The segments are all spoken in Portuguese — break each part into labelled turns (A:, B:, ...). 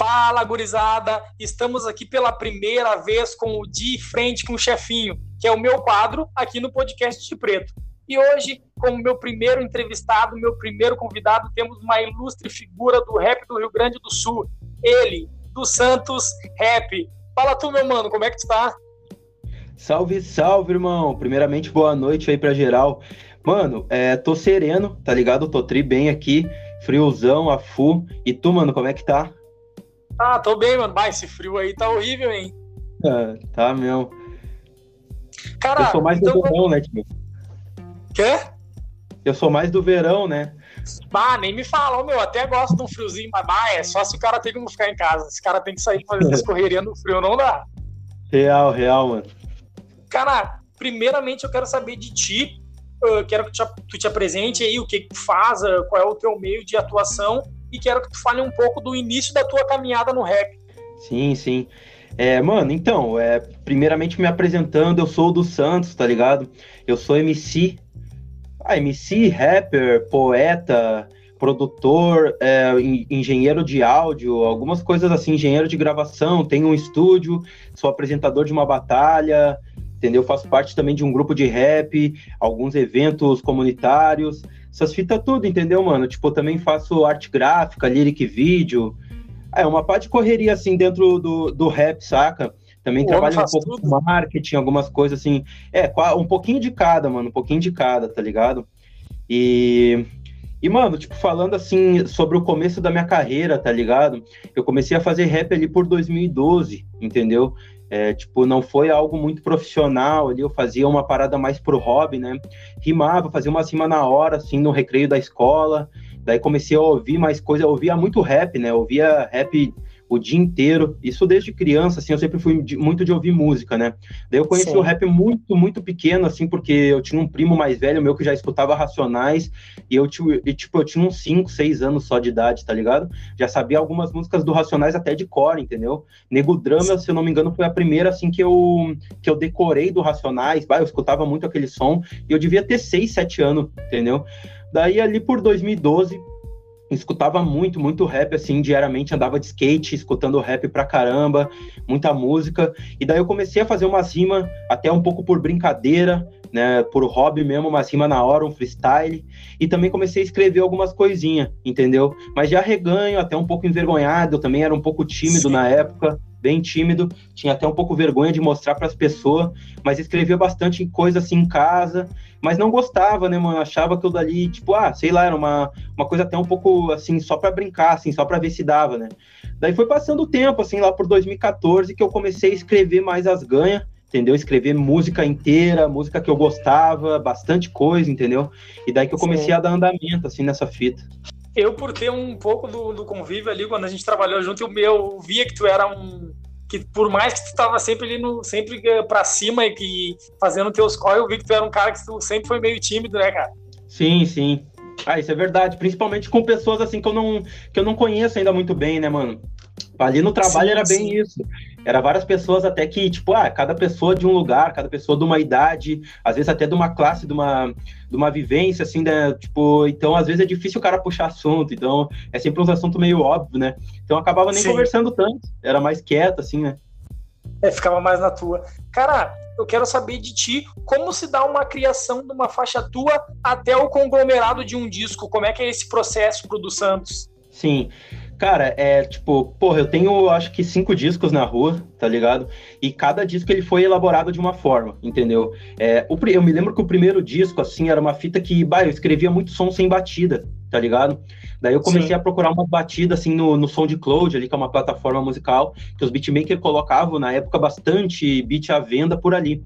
A: Fala, gurizada! Estamos aqui pela primeira vez com o De Frente com o Chefinho, que é o meu quadro aqui no podcast de Preto. E hoje, como meu primeiro entrevistado, meu primeiro convidado, temos uma ilustre figura do rap do Rio Grande do Sul. Ele, do Santos Rap. Fala tu, meu mano, como é que tu tá?
B: Salve, salve, irmão! Primeiramente, boa noite aí pra geral. Mano, é, tô sereno, tá ligado? Tô tri bem aqui, friozão, a full. E tu, mano, como é que tá?
A: Ah, tô bem, mano. Mas esse frio aí tá horrível, hein?
B: É, tá mesmo.
A: Cara,
B: eu sou mais
A: então...
B: do verão, né, tio?
A: Quê?
B: Eu sou mais do verão, né?
A: Ah, nem me fala, meu, até gosto de um friozinho, mas bah, é só se o cara tem que ficar em casa. Esse cara tem que sair fazer essa correria no frio, não dá.
B: Real, real, mano.
A: Cara, primeiramente eu quero saber de ti. Eu quero que tu te, tu te apresente aí o que, que tu faz, qual é o teu meio de atuação e quero que tu fale um pouco do início da tua caminhada no rap.
B: Sim, sim. É, mano, então, é, primeiramente me apresentando, eu sou do Santos, tá ligado? Eu sou MC, ah, MC, rapper, poeta, produtor, é, engenheiro de áudio, algumas coisas assim, engenheiro de gravação, tenho um estúdio, sou apresentador de uma batalha, entendeu? Faço parte também de um grupo de rap, alguns eventos comunitários, essas fitas tudo, entendeu, mano? Tipo, também faço arte gráfica, lyric vídeo. É uma parte de correria, assim, dentro do, do rap, saca? Também o trabalho um pouco tudo. com marketing, algumas coisas assim. É, um pouquinho de cada, mano, um pouquinho de cada, tá ligado? E. E, mano, tipo, falando assim sobre o começo da minha carreira, tá ligado? Eu comecei a fazer rap ali por 2012, entendeu? É, tipo, não foi algo muito profissional ali, eu fazia uma parada mais pro hobby, né? Rimava, fazia uma rima na hora, assim, no recreio da escola. Daí comecei a ouvir mais coisa, eu ouvia muito rap, né? Eu ouvia rap o dia inteiro. Isso desde criança, assim, eu sempre fui de, muito de ouvir música, né? Daí eu conheci Sim. o rap muito, muito pequeno, assim, porque eu tinha um primo mais velho meu que já escutava Racionais, e eu, e, tipo, eu tinha uns 5, 6 anos só de idade, tá ligado? Já sabia algumas músicas do Racionais até de cor, entendeu? Nego Drama, se eu não me engano, foi a primeira, assim, que eu, que eu decorei do Racionais, bah, eu escutava muito aquele som, e eu devia ter 6, 7 anos, entendeu? Daí ali por 2012, escutava muito, muito rap, assim, diariamente, andava de skate, escutando rap pra caramba, muita música, e daí eu comecei a fazer umas rimas, até um pouco por brincadeira, né, por hobby mesmo, umas rimas na hora, um freestyle, e também comecei a escrever algumas coisinhas, entendeu? Mas já reganho, até um pouco envergonhado, eu também era um pouco tímido Sim. na época, bem tímido, tinha até um pouco vergonha de mostrar para as pessoas, mas escrevia bastante coisa assim em casa, mas não gostava, né, mano? Achava aquilo dali, tipo, ah, sei lá, era uma, uma coisa até um pouco assim, só para brincar, assim, só para ver se dava, né? Daí foi passando o tempo, assim, lá por 2014, que eu comecei a escrever mais as ganhas, entendeu? Escrever música inteira, música que eu gostava, bastante coisa, entendeu? E daí que eu comecei Sim. a dar andamento, assim, nessa fita
A: eu, por ter um pouco do, do convívio ali, quando a gente trabalhou junto, eu, eu via que tu era um. Que por mais que tu estava sempre ali no, sempre para cima e que fazendo teus corre, eu vi que tu era um cara que tu sempre foi meio tímido, né, cara?
B: Sim, sim. Ah, isso é verdade. Principalmente com pessoas assim que eu não, que eu não conheço ainda muito bem, né, mano? Ali no trabalho sim, era bem sim. isso. Era várias pessoas até que, tipo, ah, cada pessoa de um lugar, cada pessoa de uma idade, às vezes até de uma classe, de uma, de uma vivência, assim, né? Tipo, então às vezes é difícil o cara puxar assunto, então é sempre um assunto meio óbvio, né? Então eu acabava nem sim. conversando tanto, era mais quieto, assim, né?
A: É, ficava mais na tua. Cara, eu quero saber de ti como se dá uma criação de uma faixa tua até o conglomerado de um disco. Como é que é esse processo pro do Santos?
B: Sim. Cara, é tipo, porra, eu tenho acho que cinco discos na rua, tá ligado? E cada disco ele foi elaborado de uma forma, entendeu? É, o, eu me lembro que o primeiro disco, assim, era uma fita que, bah, eu escrevia muito som sem batida, tá ligado? Daí eu comecei Sim. a procurar uma batida, assim, no, no SoundCloud, ali, que é uma plataforma musical, que os beatmakers colocavam, na época, bastante beat à venda por ali.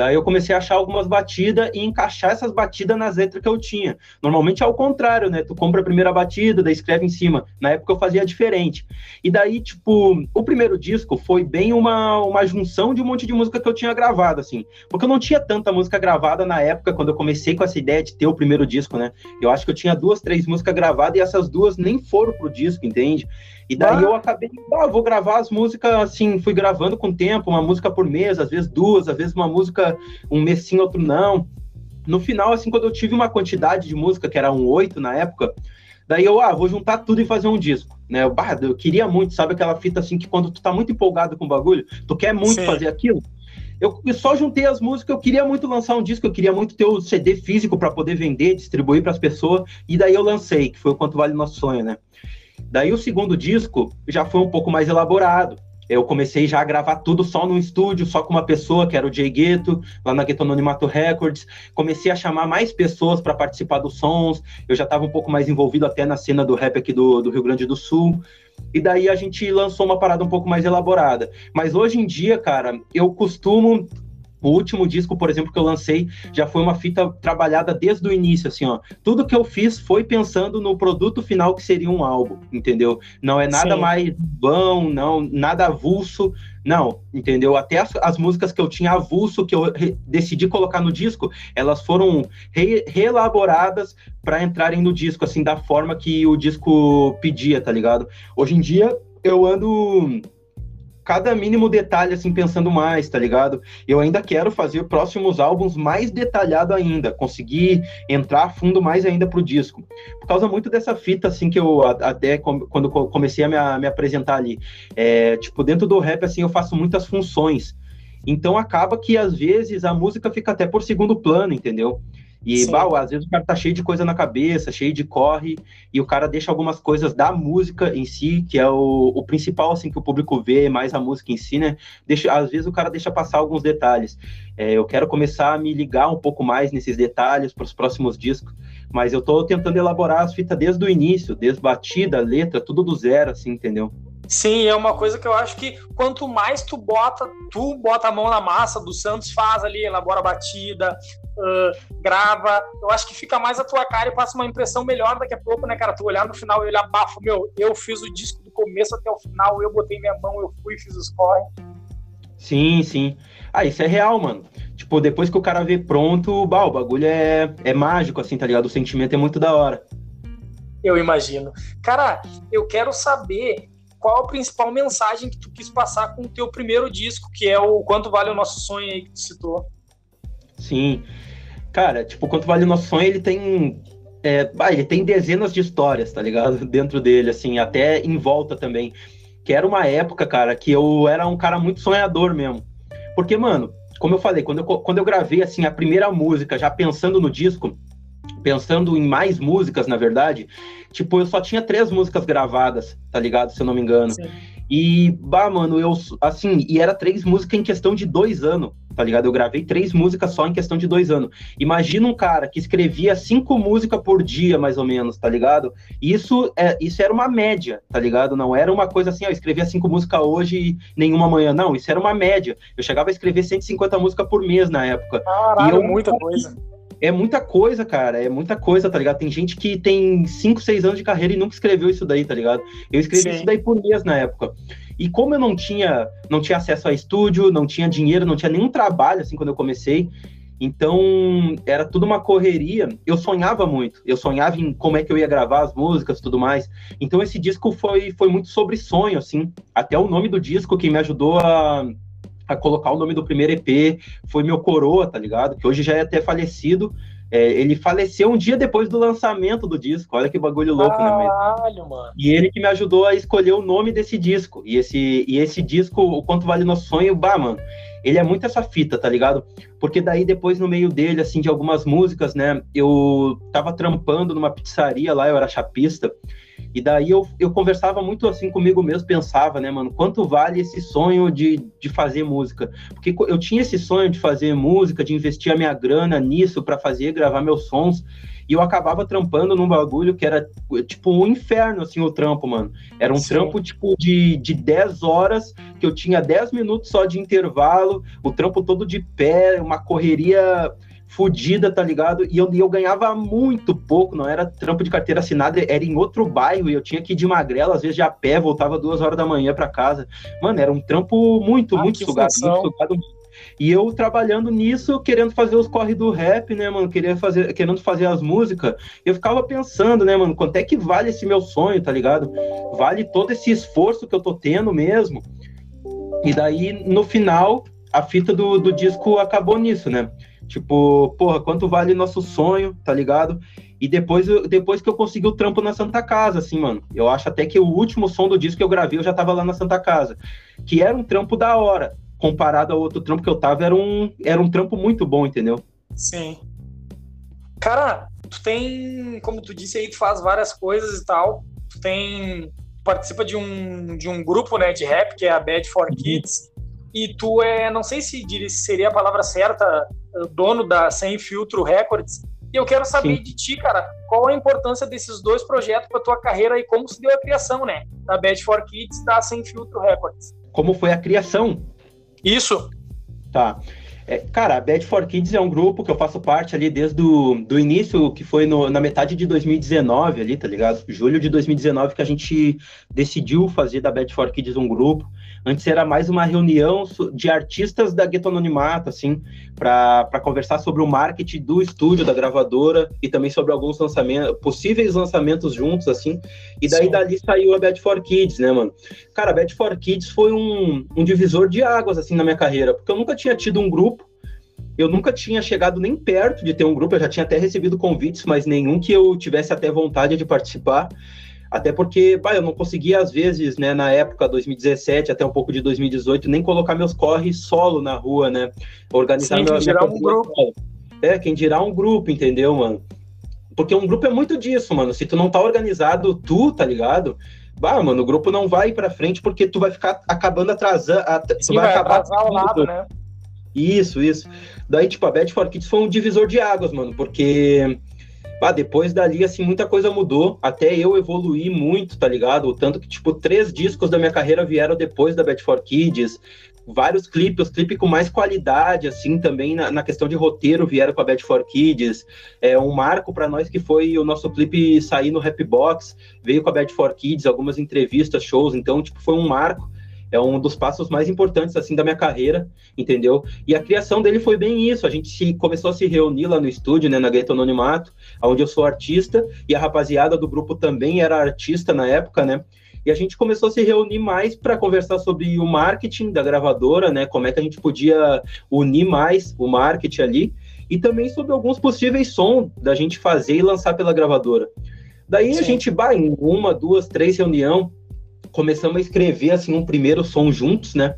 B: Daí eu comecei a achar algumas batidas e encaixar essas batidas nas letras que eu tinha. Normalmente é ao contrário, né? Tu compra a primeira batida, daí escreve em cima. Na época eu fazia diferente. E daí, tipo, o primeiro disco foi bem uma, uma junção de um monte de música que eu tinha gravado, assim. Porque eu não tinha tanta música gravada na época, quando eu comecei com essa ideia de ter o primeiro disco, né? Eu acho que eu tinha duas, três músicas gravadas e essas duas nem foram pro disco, entende? E daí ah. eu acabei, ah, vou gravar as músicas, assim, fui gravando com o tempo, uma música por mês, às vezes duas, às vezes uma música um mês sim, outro não. No final, assim, quando eu tive uma quantidade de música, que era um oito na época, daí eu, ah, vou juntar tudo e fazer um disco. né? Eu, bah, eu queria muito, sabe aquela fita assim que quando tu tá muito empolgado com o bagulho, tu quer muito Sim. fazer aquilo. Eu, só juntei as músicas, eu queria muito lançar um disco, eu queria muito ter o CD físico para poder vender, distribuir para as pessoas, e daí eu lancei, que foi o Quanto Vale Nosso Sonho, né? Daí o segundo disco já foi um pouco mais elaborado. Eu comecei já a gravar tudo só no estúdio, só com uma pessoa, que era o Jay Gueto, lá na Gueto Anonimato Records. Comecei a chamar mais pessoas para participar dos sons. Eu já estava um pouco mais envolvido até na cena do rap aqui do, do Rio Grande do Sul. E daí a gente lançou uma parada um pouco mais elaborada. Mas hoje em dia, cara, eu costumo o último disco, por exemplo, que eu lancei, já foi uma fita trabalhada desde o início, assim, ó. Tudo que eu fiz foi pensando no produto final que seria um álbum, entendeu? Não é nada Sim. mais vão, não, nada avulso, não, entendeu? Até as, as, músicas que eu tinha avulso, que eu decidi colocar no disco, elas foram re, reelaboradas para entrarem no disco, assim, da forma que o disco pedia, tá ligado? Hoje em dia, eu ando cada mínimo detalhe, assim, pensando mais, tá ligado? Eu ainda quero fazer próximos álbuns mais detalhado ainda, conseguir entrar a fundo mais ainda pro disco. Por causa muito dessa fita, assim, que eu até quando comecei a me, me apresentar ali. É, tipo, dentro do rap, assim, eu faço muitas funções. Então acaba que às vezes a música fica até por segundo plano, entendeu? E, bah, às vezes o cara tá cheio de coisa na cabeça, cheio de corre, e o cara deixa algumas coisas da música em si, que é o, o principal, assim, que o público vê, mais a música em si, né? Deixa, às vezes o cara deixa passar alguns detalhes. É, eu quero começar a me ligar um pouco mais nesses detalhes para os próximos discos, mas eu tô tentando elaborar as fitas desde o início, desde batida, letra, tudo do zero, assim, entendeu?
A: Sim, é uma coisa que eu acho que quanto mais tu bota, tu bota a mão na massa, do Santos faz ali, elabora a batida, uh, grava, eu acho que fica mais a tua cara e passa uma impressão melhor daqui a pouco, né, cara? Tu olhar no final e ele abafa, meu, eu fiz o disco do começo até o final, eu botei minha mão, eu fui, fiz os corre.
B: Sim, sim. Ah, isso é real, mano. Tipo, depois que o cara vê pronto, bah, o bagulho é, é mágico, assim, tá ligado? O sentimento é muito da hora.
A: Eu imagino. Cara, eu quero saber qual a principal mensagem que tu quis passar com o teu primeiro disco, que é o Quanto Vale o Nosso Sonho aí que tu citou.
B: Sim. Cara, tipo, Quanto Vale o Nosso Sonho, ele tem... É, ele tem dezenas de histórias, tá ligado? Dentro dele, assim, até em volta também. Que era uma época, cara, que eu era um cara muito sonhador mesmo. Porque, mano, como eu falei, quando eu, quando eu gravei, assim, a primeira música, já pensando no disco, pensando em mais músicas, na verdade, tipo, eu só tinha três músicas gravadas, tá ligado? Se eu não me engano. Sim. E, bah, mano, eu, assim, e era três músicas em questão de dois anos, tá ligado? Eu gravei três músicas só em questão de dois anos. Imagina um cara que escrevia cinco músicas por dia, mais ou menos, tá ligado? Isso, é, isso era uma média, tá ligado? Não era uma coisa assim, ó, eu escrevia cinco músicas hoje e nenhuma amanhã. Não, isso era uma média. Eu chegava a escrever 150 músicas por mês na época.
A: Caralho, e eu, muita coisa
B: é muita coisa, cara. É muita coisa, tá ligado? Tem gente que tem 5, 6 anos de carreira e nunca escreveu isso daí, tá ligado? Eu escrevi Sim. isso daí por mês na época. E como eu não tinha, não tinha acesso a estúdio, não tinha dinheiro, não tinha nenhum trabalho, assim, quando eu comecei, então era tudo uma correria. Eu sonhava muito, eu sonhava em como é que eu ia gravar as músicas e tudo mais. Então esse disco foi, foi muito sobre sonho, assim. Até o nome do disco que me ajudou a a colocar o nome do primeiro EP foi meu coroa, tá ligado? Que hoje já é até falecido. É, ele faleceu um dia depois do lançamento do disco. Olha que bagulho louco,
A: Caralho, né? Mano.
B: E ele que me ajudou a escolher o nome desse disco. E esse, e esse disco, O Quanto Vale Nosso Sonho, bah, mano, ele é muito essa fita, tá ligado? Porque daí depois no meio dele, assim, de algumas músicas, né? Eu tava trampando numa pizzaria lá, eu era chapista. E daí eu, eu conversava muito assim comigo mesmo, pensava, né, mano, quanto vale esse sonho de, de fazer música? Porque eu tinha esse sonho de fazer música, de investir a minha grana nisso para fazer, gravar meus sons. E eu acabava trampando num bagulho que era tipo um inferno, assim, o trampo, mano. Era um Sim. trampo, tipo, de, de 10 horas, que eu tinha 10 minutos só de intervalo, o trampo todo de pé, uma correria fodida, tá ligado? E eu, eu ganhava muito pouco, não era trampo de carteira assinada, era em outro bairro e eu tinha que ir de magrela, às vezes de a pé, voltava duas horas da manhã para casa. Mano, era um trampo muito, ah, muito sugado, muito sugado. E eu trabalhando nisso, querendo fazer os corre do rap, né, mano? Querendo fazer, querendo fazer as músicas. Eu ficava pensando, né, mano, quanto é que vale esse meu sonho, tá ligado? Vale todo esse esforço que eu tô tendo mesmo. E daí, no final, a fita do, do disco acabou nisso, né? Tipo, porra, quanto vale nosso sonho, tá ligado? E depois, depois que eu consegui o trampo na Santa Casa, assim, mano. Eu acho até que o último som do disco que eu gravei, eu já tava lá na Santa Casa. Que era um trampo da hora. Comparado ao outro trampo que eu tava, era um, era um trampo muito bom, entendeu?
A: Sim. Cara, tu tem, como tu disse aí, tu faz várias coisas e tal. Tu tem. participa de um, de um grupo né, de rap, que é a Bad for uhum. Kids. E tu é, não sei se seria a palavra certa, dono da Sem Filtro Records. E eu quero saber Sim. de ti, cara, qual a importância desses dois projetos para tua carreira e como se deu a criação, né? Da Bad for Kids e da Sem Filtro Records.
B: Como foi a criação?
A: Isso.
B: Tá. É, cara, a Bad for Kids é um grupo que eu faço parte ali desde o do início, que foi no, na metade de 2019 ali, tá ligado? Julho de 2019 que a gente decidiu fazer da Bad for Kids um grupo. Antes era mais uma reunião de artistas da Gueto Anonimato, assim, para conversar sobre o marketing do estúdio, da gravadora, e também sobre alguns lançamentos, possíveis lançamentos juntos, assim. E daí Sim. dali saiu a Bad for Kids, né, mano? Cara, a Bad for Kids foi um, um divisor de águas, assim, na minha carreira, porque eu nunca tinha tido um grupo eu nunca tinha chegado nem perto de ter um grupo, eu já tinha até recebido convites, mas nenhum que eu tivesse até vontade de participar. Até porque, bah, eu não conseguia, às vezes, né, na época 2017 até um pouco de 2018, nem colocar meus corres solo na rua, né? Organizar
A: Sim, dirá um grupo.
B: É, quem dirá um grupo, entendeu, mano? Porque um grupo é muito disso, mano. Se tu não tá organizado, tu, tá ligado? Bah, mano, o grupo não vai para frente porque tu vai ficar acabando atrasando.
A: Sim, vai, vai acabar atrasar o lado, né?
B: Isso, isso. Daí, tipo, a Bad for Kids foi um divisor de águas, mano, porque ah, depois dali, assim, muita coisa mudou. Até eu evoluí muito, tá ligado? Tanto que, tipo, três discos da minha carreira vieram depois da Bad for Kids. Vários clipes, os clipes com mais qualidade, assim, também na, na, questão de roteiro vieram com a Bad for Kids. É um marco para nós que foi o nosso clipe sair no Rap Box, veio com a Bad for Kids, algumas entrevistas, shows. Então, tipo, foi um marco é um dos passos mais importantes assim da minha carreira, entendeu? E a criação dele foi bem isso. A gente se, começou a se reunir lá no estúdio, né, na Gueto Anonimato, onde eu sou artista e a rapaziada do grupo também era artista na época, né? E a gente começou a se reunir mais para conversar sobre o marketing da gravadora, né? Como é que a gente podia unir mais o marketing ali e também sobre alguns possíveis sons da gente fazer e lançar pela gravadora. Daí Sim. a gente, vai em uma, duas, três reuniões, começamos a escrever assim um primeiro som juntos, né?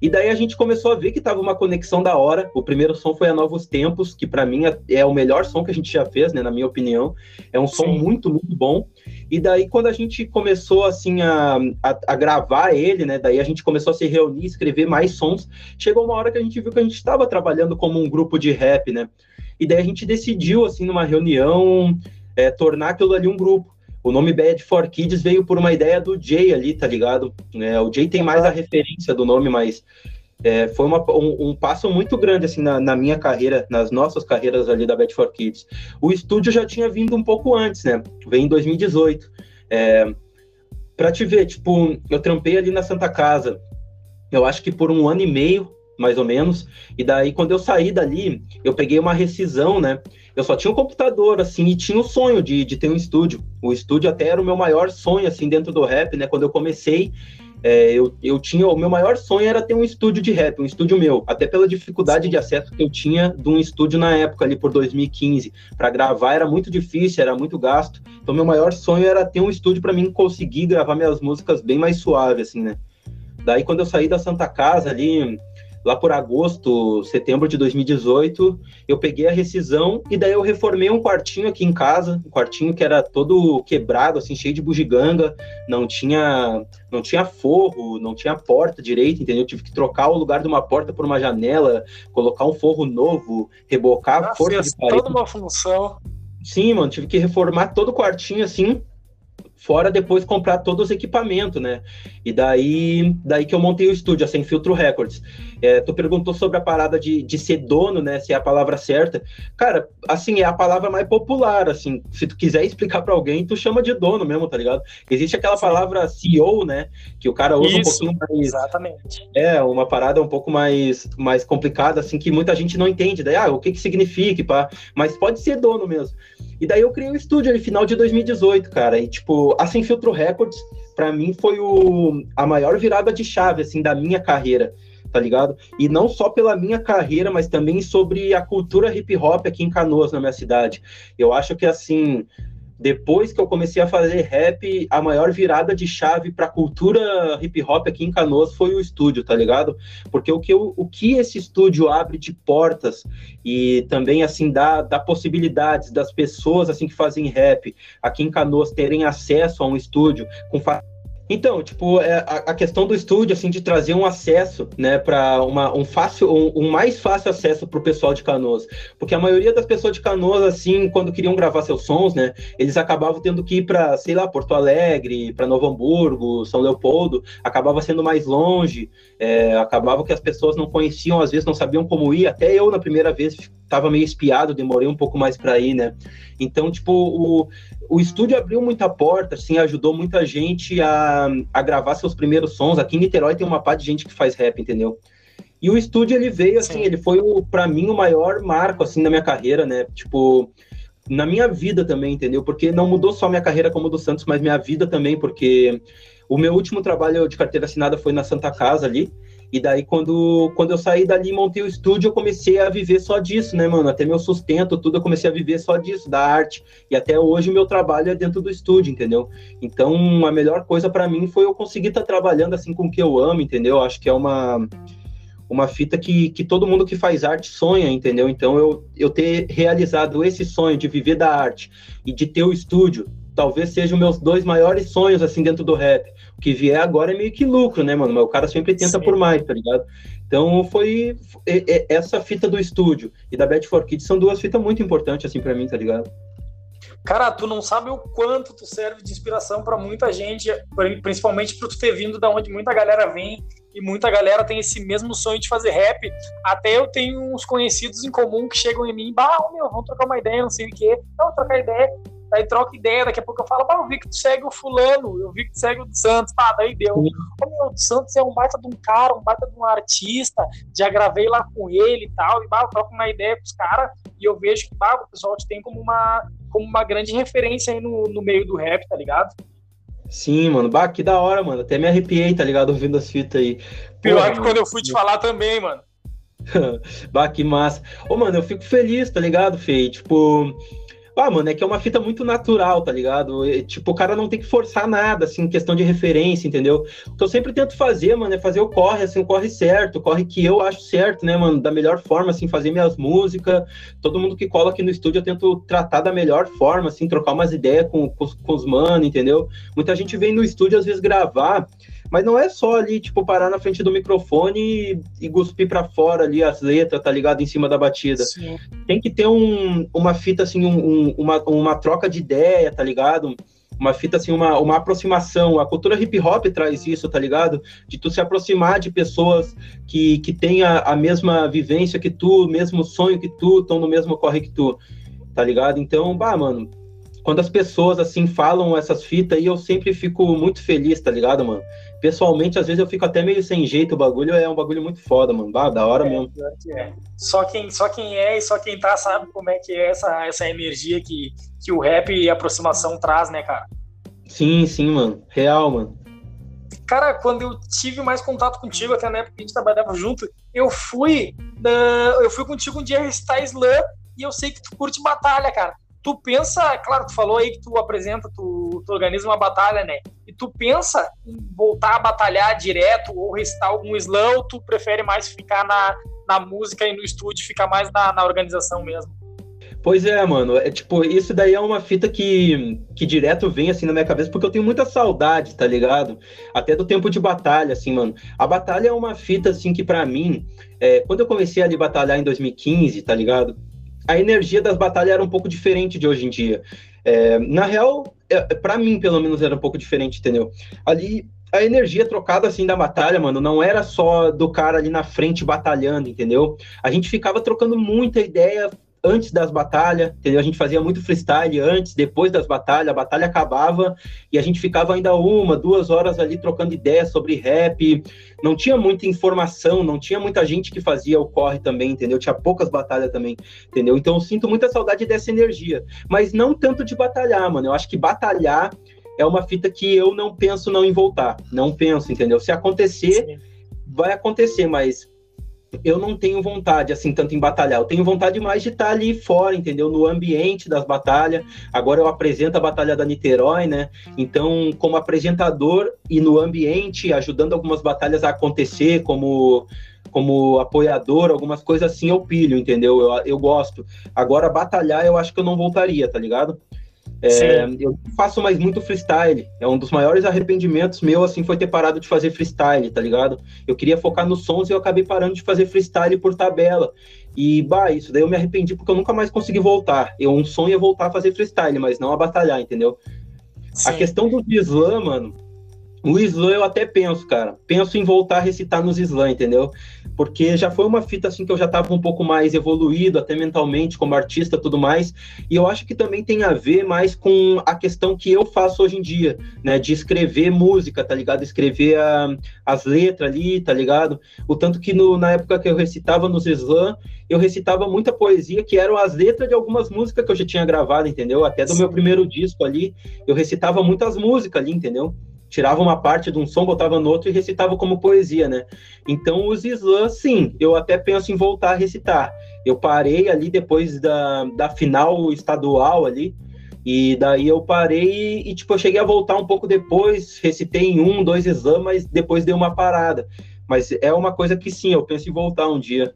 B: E daí a gente começou a ver que tava uma conexão da hora. O primeiro som foi a Novos Tempos, que para mim é, é o melhor som que a gente já fez, né, na minha opinião. É um som Sim. muito, muito bom. E daí quando a gente começou assim a, a, a, gravar ele, né, daí a gente começou a se reunir, escrever mais sons. Chegou uma hora que a gente viu que a gente estava trabalhando como um grupo de rap, né? E daí a gente decidiu assim numa reunião é, tornar aquilo ali um grupo. O nome Bad for Kids veio por uma ideia do Jay ali, tá ligado? É, o Jay tem mais a referência do nome, mas é, foi uma, um, um, passo muito grande assim na, na, minha carreira, nas nossas carreiras ali da Bad for Kids. O estúdio já tinha vindo um pouco antes, né? Veio em 2018. É, pra te ver, tipo, eu trampei ali na Santa Casa, eu acho que por um ano e meio, mais ou menos. E daí, quando eu saí dali, eu peguei uma rescisão, né? Eu só tinha um computador, assim, e tinha o sonho de, de ter um estúdio. O estúdio até era o meu maior sonho, assim, dentro do rap, né? Quando eu comecei, é, eu, eu tinha. O meu maior sonho era ter um estúdio de rap, um estúdio meu. Até pela dificuldade de acesso que eu tinha de um estúdio na época, ali por 2015. Para gravar era muito difícil, era muito gasto. Então, meu maior sonho era ter um estúdio para mim conseguir gravar minhas músicas bem mais suave, assim, né? Daí, quando eu saí da Santa Casa ali, lá por agosto, setembro de 2018, eu peguei a rescisão e daí eu reformei um quartinho aqui em casa, um quartinho que era todo quebrado, assim, cheio de bugiganga, não tinha, não tinha forro, não tinha porta direito, entendeu? Eu tive que trocar o lugar de uma porta por uma janela, colocar um forro novo, rebocar a força de
A: parede. toda uma função.
B: Sim, mano, tive que reformar todo o quartinho assim, fora depois comprar todos os equipamentos, né? E daí, daí que eu montei o estúdio, a Sem Filtro Records. É, tu perguntou sobre a parada de, de ser dono, né? Se é a palavra certa. Cara, assim, é a palavra mais popular, assim. Se tu quiser explicar para alguém, tu chama de dono mesmo, tá ligado? Existe aquela Sim. palavra CEO, né? Que o cara usa Isso, um pouquinho mais...
A: Exatamente.
B: É, uma parada um pouco mais, mais complicada, assim, que muita gente não entende. Daí, ah, o que que significa, pá. Mas pode ser dono mesmo. E daí eu criei o um estúdio ali, final de 2018, cara. E, tipo, a Sem Filtro Records, para mim, foi o, a maior virada de chave, assim, da minha carreira. Tá ligado? E não só pela minha carreira, mas também sobre a cultura hip hop aqui em Canoas, na minha cidade. Eu acho que assim, depois que eu comecei a fazer rap, a maior virada de chave para a cultura hip hop aqui em Canoas foi o estúdio, tá ligado? Porque o que, eu, o que esse estúdio abre de portas e também assim dá, dá possibilidades das pessoas assim que fazem rap aqui em Canoas terem acesso a um estúdio com então, tipo, é, a, a, questão do estúdio, assim, de trazer um acesso, né, para um fácil, um, um, mais fácil acesso para o pessoal de Canoas, porque a maioria das pessoas de Canoas, assim, quando queriam gravar seus sons, né, eles acabavam tendo que ir para, sei lá, Porto Alegre, para Novo Hamburgo, São Leopoldo, acabava sendo mais longe, é, acabava que as pessoas não conheciam, às vezes não sabiam como ir, até eu na primeira vez estava meio espiado, demorei um pouco mais para ir, né? Então, tipo, o, o estúdio abriu muita porta, assim, ajudou muita gente a, a gravar seus primeiros sons. Aqui em Niterói tem uma parte de gente que faz rap, entendeu? E o estúdio, ele veio, assim, Sim. ele foi, para mim, o maior marco, assim, na minha carreira, né? Tipo, na minha vida também, entendeu? Porque não mudou só minha carreira como do Santos, mas minha vida também, porque o meu último trabalho de carteira assinada foi na Santa Casa ali, e daí, quando, quando eu saí dali e montei o estúdio, eu comecei a viver só disso, né, mano? Até meu sustento, tudo, eu comecei a viver só disso, da arte. E até hoje o meu trabalho é dentro do estúdio, entendeu? Então, a melhor coisa para mim foi eu conseguir estar tá trabalhando assim com o que eu amo, entendeu? Acho que é uma uma fita que, que todo mundo que faz arte sonha, entendeu? Então, eu, eu ter realizado esse sonho de viver da arte e de ter o estúdio, talvez sejam meus dois maiores sonhos, assim, dentro do rap. Que vier agora é meio que lucro, né, mano? Mas o cara sempre tenta Sim. por mais, tá ligado? Então, foi essa fita do estúdio e da Bet for Kids são duas fitas muito importantes, assim, para mim, tá ligado?
A: Cara, tu não sabe o quanto tu serve de inspiração para muita gente, principalmente por tu ter vindo da onde muita galera vem e muita galera tem esse mesmo sonho de fazer rap. Até eu tenho uns conhecidos em comum que chegam em mim, bah, meu, vamos trocar uma ideia, não sei o quê. Não, trocar ideia. Daí troca ideia, daqui a pouco eu falo, bah, eu vi que tu segue o fulano, eu vi que tu segue o do Santos, tá, daí deu. Ô, meu, o Santos é um baita de um cara, um baita de um artista, já gravei lá com ele e tal, e bah, eu troco uma ideia com os caras, e eu vejo que, bah, o pessoal te tem como uma, como uma grande referência aí no, no meio do rap, tá ligado?
B: Sim, mano. Bah, que da hora, mano. Até me arrepiei, tá ligado? Ouvindo as fitas aí.
A: Pior que quando eu fui te falar também, mano.
B: bah, que massa. Ô, mano, eu fico feliz, tá ligado, Fê? Tipo, ah, mano, é que é uma fita muito natural, tá ligado? E, tipo, o cara não tem que forçar nada, assim, questão de referência, entendeu? O que eu sempre tento fazer, mano, é fazer o corre, assim, o corre certo, o corre que eu acho certo, né, mano? Da melhor forma, assim, fazer minhas músicas. Todo mundo que cola aqui no estúdio eu tento tratar da melhor forma, assim, trocar umas ideias com, com, com os mano, entendeu? Muita gente vem no estúdio, às vezes, gravar mas não é só ali, tipo, parar na frente do microfone e, e cuspir para fora ali as letras, tá ligado? Em cima da batida. Sim. Tem que ter um, uma fita, assim, um, uma, uma troca de ideia, tá ligado? Uma fita, assim, uma, uma aproximação. A cultura hip hop traz isso, tá ligado? De tu se aproximar de pessoas que, que têm a, a mesma vivência que tu, mesmo sonho que tu, estão no mesmo corre que tu, tá ligado? Então, bah, mano, quando as pessoas, assim, falam essas fitas aí, eu sempre fico muito feliz, tá ligado, mano? Pessoalmente, às vezes eu fico até meio sem jeito, o bagulho é um bagulho muito foda, mano. Bah, da hora é, mesmo.
A: É. Só, quem, só quem é e só quem tá sabe como é que é essa, essa energia que, que o rap e a aproximação traz, né, cara?
B: Sim, sim, mano. Real, mano.
A: Cara, quando eu tive mais contato contigo, até na época que a gente trabalhava junto, eu fui, uh, eu fui contigo um dia recitar slam e eu sei que tu curte batalha, cara tu pensa, claro, tu falou aí que tu apresenta, tu, tu organiza uma batalha, né? E tu pensa em voltar a batalhar direto ou recitar algum slam, ou tu prefere mais ficar na, na música e no estúdio, ficar mais na, na organização mesmo?
B: Pois é, mano. É tipo, isso daí é uma fita que, que direto vem assim na minha cabeça, porque eu tenho muita saudade, tá ligado? Até do tempo de batalha, assim, mano. A batalha é uma fita, assim, que para mim, é, quando eu comecei a batalhar em 2015, tá ligado? A energia das batalhas era um pouco diferente de hoje em dia. É, na real, é, para mim, pelo menos, era um pouco diferente, entendeu? Ali, a energia trocada assim da batalha, mano, não era só do cara ali na frente batalhando, entendeu? A gente ficava trocando muita ideia antes das batalhas, entendeu? A gente fazia muito freestyle antes, depois das batalhas, a batalha acabava e a gente ficava ainda uma, duas horas ali trocando ideias sobre rap. Não tinha muita informação, não tinha muita gente que fazia o corre também, entendeu? Tinha poucas batalhas também, entendeu? Então eu sinto muita saudade dessa energia, mas não tanto de batalhar, mano. Eu acho que batalhar é uma fita que eu não penso não em voltar, não penso, entendeu? Se acontecer, Sim vai acontecer, mas eu não tenho vontade, assim, tanto em batalhar. Eu tenho vontade mais de estar ali fora, entendeu? No ambiente das batalhas. Agora eu apresento a Batalha da Niterói, né? Então, como apresentador e no ambiente, ajudando algumas batalhas a acontecer, como como apoiador, algumas coisas assim eu pilho, entendeu? Eu, eu gosto. Agora, batalhar, eu acho que eu não voltaria, tá ligado? É, eu faço mais muito freestyle. É um dos maiores arrependimentos meu, assim, foi ter parado de fazer freestyle, tá ligado? Eu queria focar nos sons e eu acabei parando de fazer freestyle por tabela. E, bah, isso daí eu me arrependi porque eu nunca mais consegui voltar. Eu, um sonho é voltar a fazer freestyle, mas não a batalhar, entendeu? Sim. A questão do slam, mano, o slam eu até penso, cara. Penso em voltar a recitar nos slam, entendeu? Porque já foi uma fita assim que eu já estava um pouco mais evoluído, até mentalmente, como artista tudo mais. E eu acho que também tem a ver mais com a questão que eu faço hoje em dia, né? De escrever música, tá ligado? Escrever a, as letras ali, tá ligado? O tanto que no, na época que eu recitava nos slam, eu recitava muita poesia que eram as letras de algumas músicas que eu já tinha gravado, entendeu? Até do Sim. meu primeiro disco ali, eu recitava muitas músicas ali, entendeu? Tirava uma parte de um som, botava no outro e recitava como poesia, né? Então os slams, sim, eu até penso em voltar a recitar. Eu parei ali depois da, da final estadual ali, e daí eu parei e, tipo, eu cheguei a voltar um pouco depois, recitei em um, dois slams, mas depois dei uma parada. Mas é uma coisa que sim, eu penso em voltar um dia.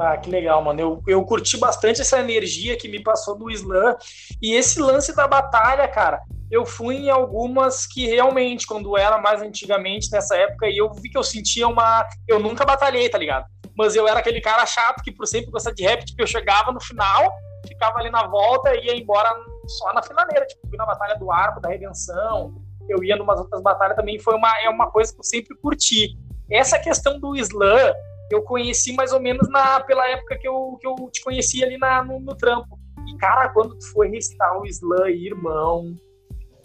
A: Ah, que legal, mano. Eu, eu curti bastante essa energia que me passou do slam. E esse lance da batalha, cara, eu fui em algumas que realmente, quando era mais antigamente, nessa época, e eu vi que eu sentia uma. Eu nunca batalhei, tá ligado? Mas eu era aquele cara chato que por sempre gostava de rap, tipo, eu chegava no final, ficava ali na volta e ia embora só na finaleira. Tipo, fui na Batalha do Arco, da Redenção, eu ia numas outras batalhas também, foi uma, é uma coisa que eu sempre curti. Essa questão do slam, eu conheci mais ou menos na, pela época que eu, que eu te conheci ali na, no, no trampo. E, cara, quando tu foi recitar o slam, irmão,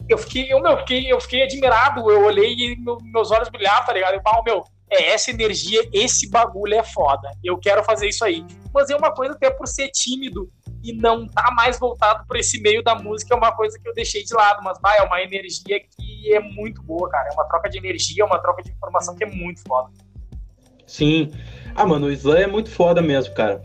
A: eu fiquei, eu, meu, fiquei, eu fiquei admirado, eu olhei e meu, meus olhos brilhavam, tá ligado? Eu falo, meu, é essa energia, esse bagulho é foda. Eu quero fazer isso aí. Mas é uma coisa até por ser tímido e não tá mais voltado para esse meio da música, é uma coisa que eu deixei de lado, mas vai, é uma energia que é muito boa, cara. É uma troca de energia, é uma troca de informação que é muito foda.
B: Sim. Ah, mano, o slam é muito foda mesmo, cara.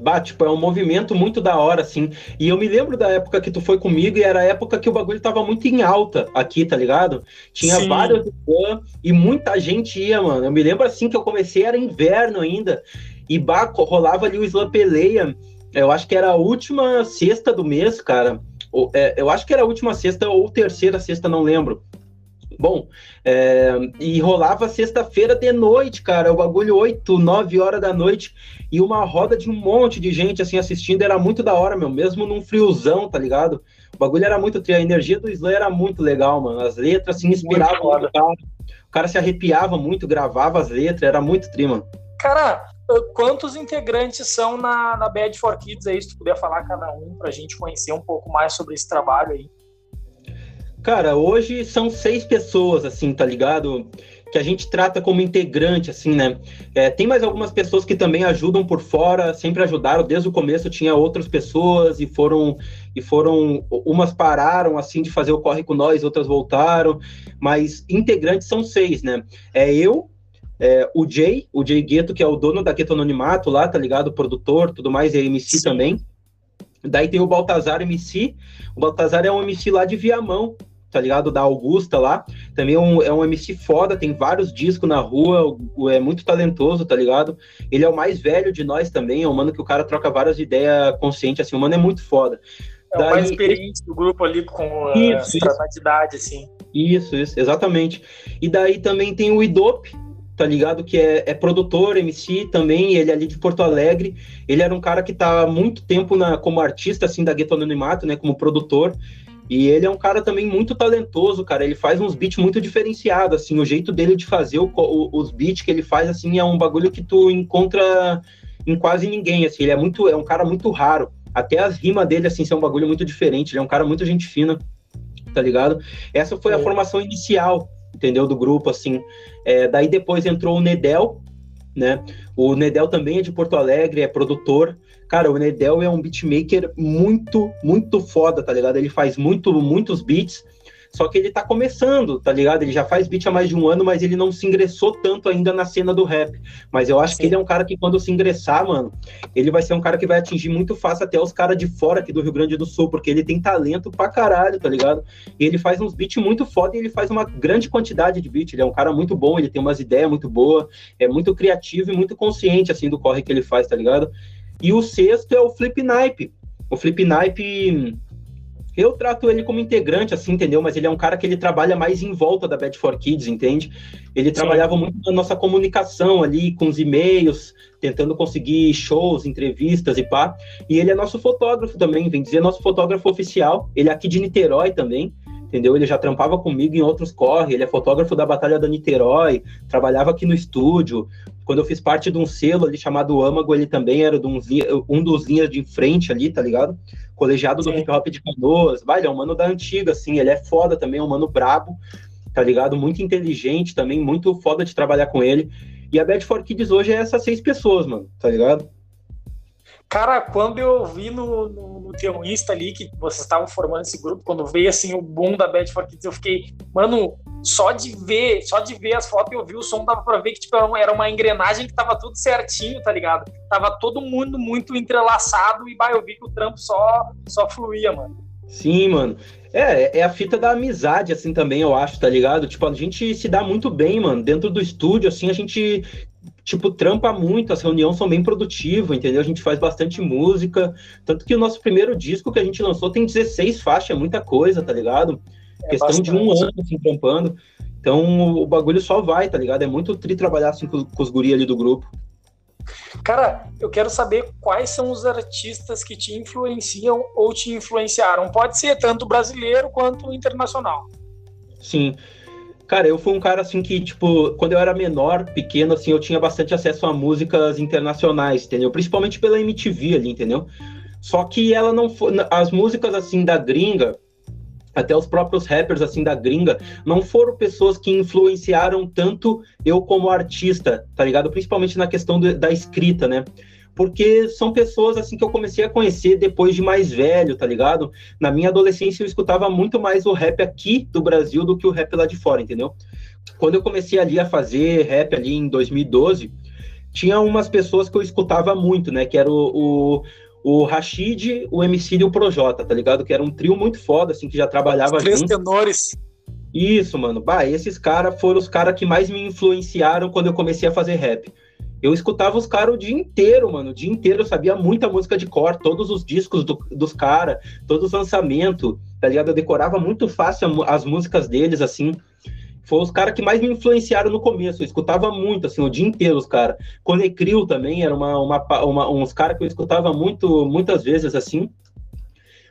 B: Bah, tipo, é um movimento muito da hora, assim. E eu me lembro da época que tu foi comigo e era a época que o bagulho tava muito em alta aqui, tá ligado? Tinha Sim. vários fãs e muita gente ia, mano. Eu me lembro assim que eu comecei, era inverno ainda. E bah, rolava ali o Slam Peleia. Eu acho que era a última sexta do mês, cara. É, eu acho que era a última sexta ou terceira sexta, não lembro. Bom, é, e rolava sexta-feira de noite, cara, o bagulho 8, 9 horas da noite, e uma roda de um monte de gente, assim, assistindo, era muito da hora, meu, mesmo num friozão, tá ligado? O bagulho era muito, a energia do Slam era muito legal, mano, as letras se inspiravam no cara, o cara se arrepiava muito, gravava as letras, era muito tri, mano.
A: Cara, quantos integrantes são na, na Bad for Kids aí, se tu puder falar cada um, pra gente conhecer um pouco mais sobre esse trabalho aí?
B: Cara, hoje são seis pessoas, assim, tá ligado? Que a gente trata como integrante, assim, né? É, tem mais algumas pessoas que também ajudam por fora, sempre ajudaram. Desde o começo tinha outras pessoas e foram, e foram, umas pararam, assim, de fazer o corre com nós, outras voltaram. Mas integrantes são seis, né? É eu, é, o Jay, o Jay Gueto, que é o dono da Gueto Anonimato lá, tá ligado? O produtor, tudo mais, e a MC Sim. também. Daí tem o Baltazar MC. O Baltazar é um MC lá de Viamão, tá ligado? Da Augusta lá. Também é um, é um MC foda, tem vários discos na rua, é muito talentoso, tá ligado? Ele é o mais velho de nós também, é um mano que o cara troca várias ideias conscientes, assim, o mano é muito foda.
A: É Daí, o mais experiente do grupo ali com isso, uh, de idade, assim.
B: Isso, isso, exatamente. E daí também tem o Idop, tá ligado? Que é, é, produtor, MC também, ele é ali de Porto Alegre. Ele era um cara que tá há muito tempo na, como artista, assim, da Gueto Anonimato, né? Como produtor. E ele é um cara também muito talentoso, cara. Ele faz uns beats muito diferenciados, assim. O jeito dele de fazer o, o, os beats que ele faz, assim, é um bagulho que tu encontra em quase ninguém, assim. Ele é muito, é um cara muito raro. Até as rimas dele, assim, são um bagulho muito diferente. Ele é um cara muito gente fina, tá ligado? Essa foi a é. formação inicial, entendeu? Do grupo, assim. É, daí depois entrou o Nedel, né? O Nedel também é de Porto Alegre, é produtor. Cara, o Nedel é um beatmaker muito, muito foda, tá ligado? Ele faz muito, muitos beats. Só que ele tá começando, tá ligado? Ele já faz beat há mais de um ano, mas ele não se ingressou tanto ainda na cena do rap. Mas eu acho Sim. que ele é um cara que quando se ingressar, mano, ele vai ser um cara que vai atingir muito fácil até os caras de fora aqui do Rio Grande do Sul, porque ele tem talento pra caralho, tá ligado? E ele faz uns beats muito foda e ele faz uma grande quantidade de beat. Ele é um cara muito bom, ele tem umas ideias muito boas, é muito criativo e muito consciente, assim, do corre que ele faz, tá ligado? E o sexto é o Flip Nipe. O Flip Nipe eu trato ele como integrante, assim, entendeu? Mas ele é um cara que ele trabalha mais em volta da Bad for Kids, entende? Ele Sim. trabalhava muito na nossa comunicação ali, com os e-mails, tentando conseguir shows, entrevistas e pá. E ele é nosso fotógrafo também, vem dizer nosso fotógrafo oficial. Ele é aqui de Niterói também entendeu? Ele já trampava comigo em outros corre, ele é fotógrafo da Batalha da Niterói, trabalhava aqui no estúdio. Quando eu fiz parte de um selo ali chamado Âmago, ele também era um, um dos linhas de frente ali, tá ligado? colegiado do hip hop de Canoas. Vai, ele é um mano da antiga, assim, ele é foda também, é um mano brabo, tá ligado? Muito inteligente também, muito foda de trabalhar com ele. E a Bad for Kids hoje é essas seis pessoas, mano, tá ligado?
A: Cara, quando eu vi no, no, no teu Insta ali que vocês estavam formando esse grupo, quando veio assim o boom da Bad for Kids, eu fiquei, mano, só de ver, só de ver as fotos e ouvir o som, dava pra ver que tipo, era uma engrenagem que tava tudo certinho, tá ligado? Tava todo mundo muito entrelaçado e bah, eu vi que o trampo só, só fluía, mano.
B: Sim, mano. É, é a fita da amizade, assim, também, eu acho, tá ligado? Tipo, a gente se dá muito bem, mano. Dentro do estúdio, assim, a gente tipo, trampa muito, as reuniões são bem produtivas, entendeu? A gente faz bastante música, tanto que o nosso primeiro disco que a gente lançou tem 16 faixas, é muita coisa, tá ligado? É Questão bastante. de um ano, assim, trampando. Então, o bagulho só vai, tá ligado? É muito tri trabalhar, assim, com, com os guri ali do grupo.
A: Cara, eu quero saber quais são os artistas que te influenciam ou te influenciaram. Pode ser tanto brasileiro quanto internacional.
B: Sim. Cara, eu fui um cara assim que, tipo, quando eu era menor, pequeno, assim, eu tinha bastante acesso a músicas internacionais, entendeu? Principalmente pela MTV ali, entendeu? Só que ela não foi. As músicas assim da gringa, até os próprios rappers assim da gringa, não foram pessoas que influenciaram tanto eu como artista, tá ligado? Principalmente na questão do, da escrita, né? Porque são pessoas assim que eu comecei a conhecer depois de mais velho, tá ligado? Na minha adolescência eu escutava muito mais o rap aqui do Brasil do que o rap lá de fora, entendeu? Quando eu comecei ali a fazer rap ali em 2012, tinha umas pessoas que eu escutava muito, né? Que era o, o, o Rashid, o MC e o Projota, tá ligado? Que era um trio muito foda, assim, que já trabalhava
A: três junto. tenores.
B: Isso, mano. Bah, esses caras foram os caras que mais me influenciaram quando eu comecei a fazer rap. Eu escutava os caras o dia inteiro, mano. O dia inteiro eu sabia muita música de cor, todos os discos do, dos caras, todos os lançamentos, tá ligado? Eu decorava muito fácil as músicas deles, assim. Foi os caras que mais me influenciaram no começo. Eu escutava muito, assim, o dia inteiro os caras. Conecrio também era uma, uma, uma uns caras que eu escutava muito, muitas vezes, assim.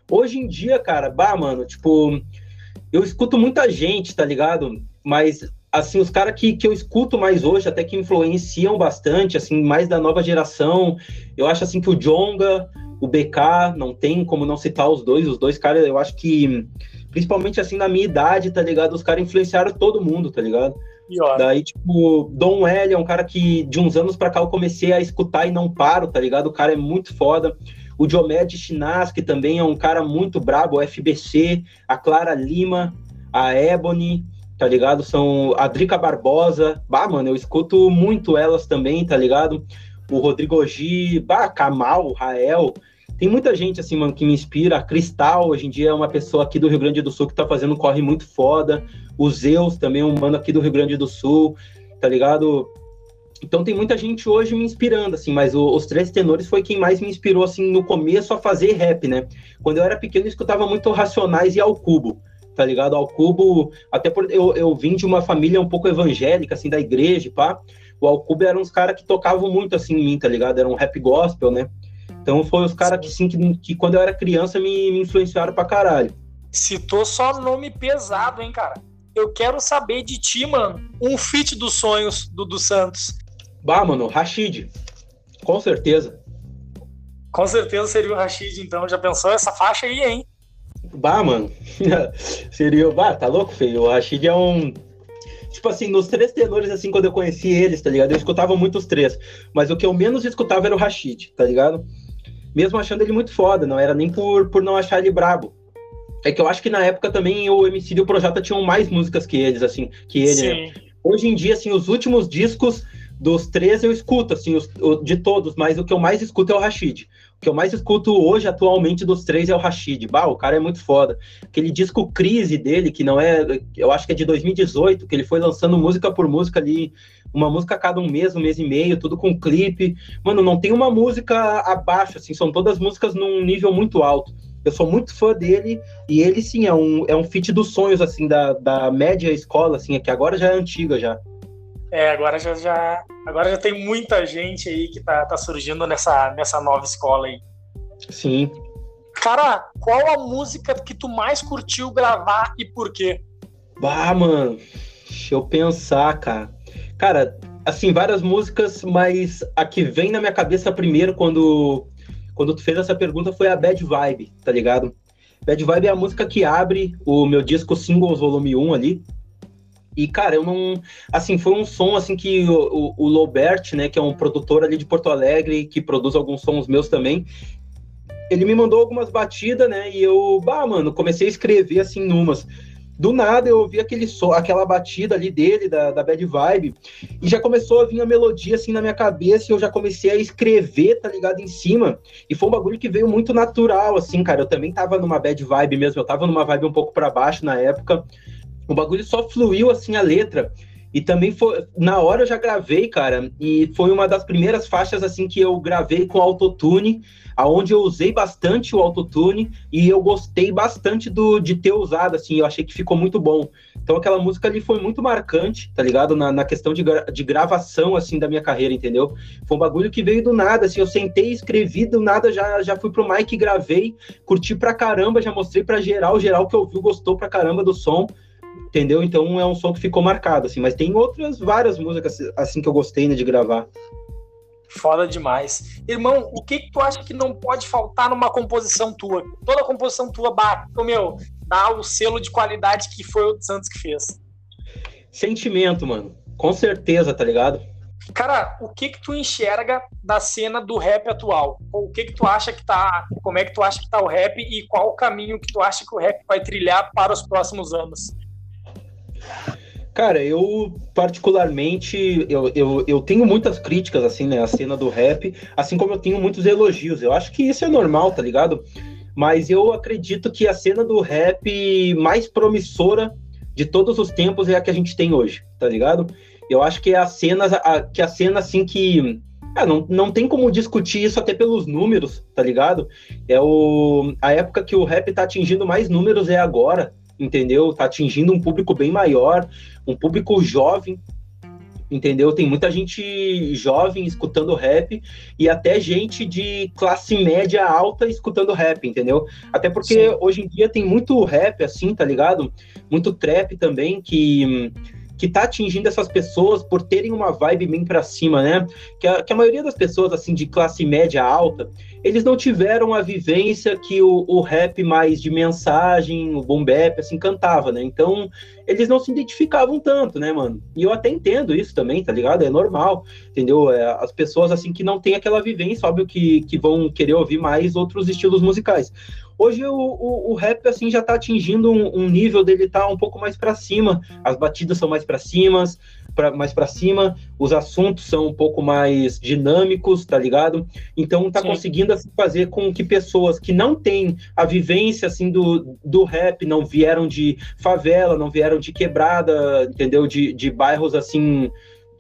B: Hoje em dia, cara, bah, mano, tipo, eu escuto muita gente, tá ligado? Mas assim, os caras que, que eu escuto mais hoje, até que influenciam bastante, assim, mais da nova geração, eu acho, assim, que o Jonga, o BK, não tem como não citar os dois, os dois caras, eu acho que, principalmente, assim, na minha idade, tá ligado? Os caras influenciaram todo mundo, tá ligado? Daí, tipo, Dom L é um cara que, de uns anos pra cá, eu comecei a escutar e não paro, tá ligado? O cara é muito foda. O Diomed Chinas, que também é um cara muito brabo, o FBC, a Clara Lima, a Ebony, tá ligado? São a Drica Barbosa, bah, mano, eu escuto muito elas também, tá ligado? O Rodrigo G, bah, Kamal, Rael, tem muita gente, assim, mano, que me inspira. A Cristal, hoje em dia, é uma pessoa aqui do Rio Grande do Sul que tá fazendo um corre muito foda. O Zeus, também um mano aqui do Rio Grande do Sul, tá ligado? Então tem muita gente hoje me inspirando, assim, mas o, os Três Tenores foi quem mais me inspirou, assim, no começo a fazer rap, né? Quando eu era pequeno, eu escutava muito Racionais e Ao Cubo tá ligado? Ao Cubo, até por eu, eu vim de uma família um pouco evangélica, assim, da igreja, pá. O Ao Cubo eram uns caras que tocavam muito, assim, em mim, tá ligado? Era um rap gospel, né? Então foi os caras que, sim, que, que, quando eu era criança me, me influenciaram pra caralho.
A: Citou só nome pesado, hein, cara? Eu quero saber de ti, mano, um feat dos sonhos do, do Santos.
B: Bah, mano, Rashid. Com certeza.
A: Com certeza seria o Rashid, então. Já pensou essa faixa aí, hein?
B: Bah, mano. Seria. Bah, tá louco, feio? O Rashid é um. Tipo assim, nos três tenores, assim, quando eu conheci eles, tá ligado? Eu escutava muito os três. Mas o que eu menos escutava era o Rashid, tá ligado? Mesmo achando ele muito foda, não era nem por, por não achar ele brabo. É que eu acho que na época também o MC e o Projota tinham mais músicas que eles, assim, que ele, né? Hoje em dia, assim, os últimos discos dos três eu escuto, assim, os, de todos, mas o que eu mais escuto é o Rashid. Que eu mais escuto hoje, atualmente, dos três é o Rashid. Bah, o cara é muito foda. Aquele disco Crise dele, que não é, eu acho que é de 2018, que ele foi lançando música por música ali, uma música a cada um mês, um mês e meio, tudo com clipe. Mano, não tem uma música abaixo, assim, são todas músicas num nível muito alto. Eu sou muito fã dele e ele sim é um, é um feat dos sonhos assim da, da média escola assim, é que agora já é antiga já.
A: É, agora já, já agora já tem muita gente aí que tá, tá surgindo nessa, nessa nova escola aí.
B: Sim.
A: Cara, qual a música que tu mais curtiu gravar e por quê?
B: Bah, mano, deixa eu pensar, cara. Cara, assim, várias músicas, mas a que vem na minha cabeça primeiro quando quando tu fez essa pergunta foi a Bad Vibe, tá ligado? Bad Vibe é a música que abre o meu disco Singles Volume 1 ali. E, cara, eu não. Assim, foi um som assim que o, o, o Lobert, né, que é um produtor ali de Porto Alegre, que produz alguns sons meus também, ele me mandou algumas batidas, né? E eu, bah, mano, comecei a escrever assim numas do nada eu ouvi aquele so, aquela batida ali dele, da, da Bad Vibe, e já começou a vir a melodia assim na minha cabeça, e eu já comecei a escrever, tá ligado, em cima, e foi um bagulho que veio muito natural, assim, cara, eu também tava numa bad vibe mesmo, eu tava numa vibe um pouco para baixo na época, o bagulho só fluiu, assim, a letra, e também foi, na hora eu já gravei, cara, e foi uma das primeiras faixas, assim, que eu gravei com autotune, aonde eu usei bastante o autotune e eu gostei bastante do, de ter usado, assim, eu achei que ficou muito bom. Então aquela música ali foi muito marcante, tá ligado? Na, na questão de, de gravação, assim, da minha carreira, entendeu? Foi um bagulho que veio do nada, assim, eu sentei, escrevi, do nada já, já fui pro mic, gravei, curti pra caramba, já mostrei pra geral, geral que ouviu, gostou pra caramba do som, entendeu? Então é um som que ficou marcado, assim, mas tem outras várias músicas, assim, que eu gostei, né, de gravar.
A: Foda demais. Irmão, o que, que tu acha que não pode faltar numa composição tua? Toda composição tua bate, meu, dá o selo de qualidade que foi o Santos que fez.
B: Sentimento, mano. Com certeza, tá ligado?
A: Cara, o que que tu enxerga da cena do rap atual? O que que tu acha que tá, como é que tu acha que tá o rap e qual o caminho que tu acha que o rap vai trilhar para os próximos anos?
B: Cara, eu particularmente, eu, eu, eu tenho muitas críticas, assim, né, a cena do rap, assim como eu tenho muitos elogios. Eu acho que isso é normal, tá ligado? Mas eu acredito que a cena do rap mais promissora de todos os tempos é a que a gente tem hoje, tá ligado? Eu acho que é a cena, a, que a cena, assim, que... Ah, não, não tem como discutir isso até pelos números, tá ligado? É o, a época que o rap tá atingindo mais números é agora, entendeu? Tá atingindo um público bem maior, um público jovem, entendeu? Tem muita gente jovem escutando rap e até gente de classe média alta escutando rap, entendeu? Até porque Sim. hoje em dia tem muito rap assim, tá ligado? Muito trap também que que tá atingindo essas pessoas por terem uma vibe bem para cima, né? Que a, que a maioria das pessoas, assim, de classe média alta, eles não tiveram a vivência que o, o rap mais de mensagem, o boom bap, assim, cantava, né? Então, eles não se identificavam tanto, né, mano? E eu até entendo isso também, tá ligado? É normal, entendeu? É, as pessoas, assim, que não têm aquela vivência, óbvio que, que vão querer ouvir mais outros estilos musicais. Hoje o, o, o, rap assim já tá atingindo um, um, nível dele tá um pouco mais para cima, as batidas são mais para cima, pra, mais para cima, os assuntos são um pouco mais dinâmicos, tá ligado? Então tá Sim. conseguindo assim, fazer com que pessoas que não têm a vivência assim do, do rap, não vieram de favela, não vieram de quebrada, entendeu? De, de bairros assim